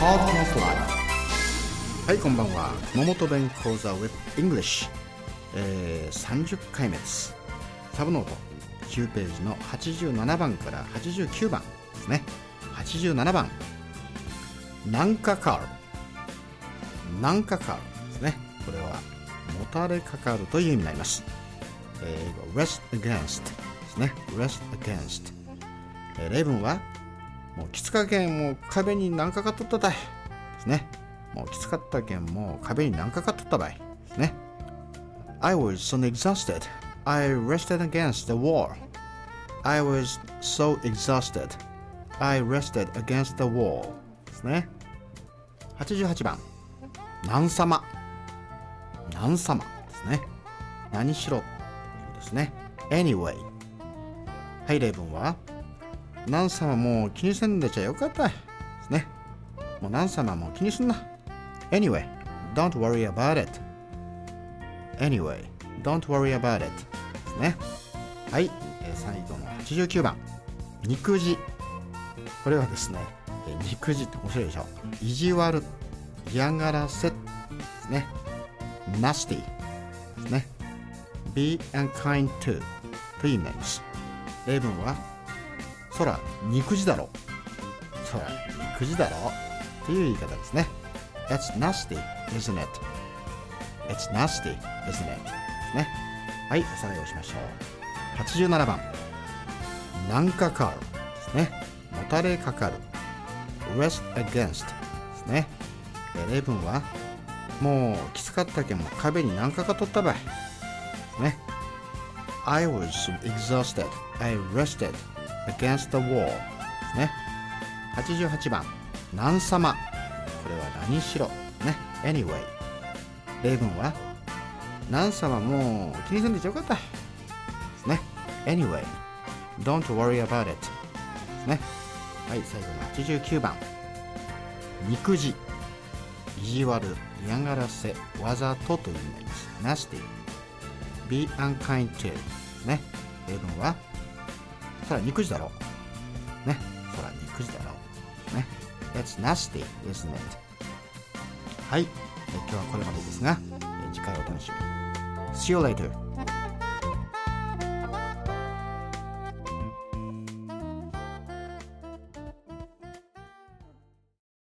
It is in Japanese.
Podcast Live はいこんばんは。熊本弁講座 with English、えー、30回目です。サブノート。9ページの87番から89番ですね。87番。なんかかる。なんかかるですね。これはもたれかかるという意味になります。英語 rest against ですね。Rest against、えー、例文はもうきつかけんもう壁に何かかっとったたいですねもうきつかったけんもう壁に何かかっとったばいですね I was so exhausted I rested against the wall I was so exhausted I rested against the wall ですね88番何様何様ですね何しろですね Anyway はい例文は何様もう気にせんでちゃよかったですね。もう何様も気にすんな。Anyway don't worry about it. Anyway don't worry about it ですね。はい、えー、最後の89番。肉字これはですね、えー、肉字って面白いでしょ。意地悪嫌がらせですね。nasty ですね。Be unkind to. という意味になります。例文はそら肉字だろ。そら肉字だろ。という言い方ですね。It's nasty, isn't it? It's nasty, isn't it? ね。はいおさらいをしましょう。87番。なんかかる。ですね。もたれかかる。Rest against ですね。例文はもうきつかったけんも壁に何かかとったばい。ね。I was exhausted. I rested against the wall ですね。88番何様。これは何しろ。ね。Anyway 例文は何様もう気にせんでちょよかった。ですね。Anyway don't worry about it ですね。はい最後の89番。肉字意地悪。嫌がらせ。わざとという意味になります nasty be unkind to ね。例文はそら肉字だろうねそら肉字だろうね That's nasty, isn't it? はい、今日はこれまでですが、次回お楽しみに。See you later!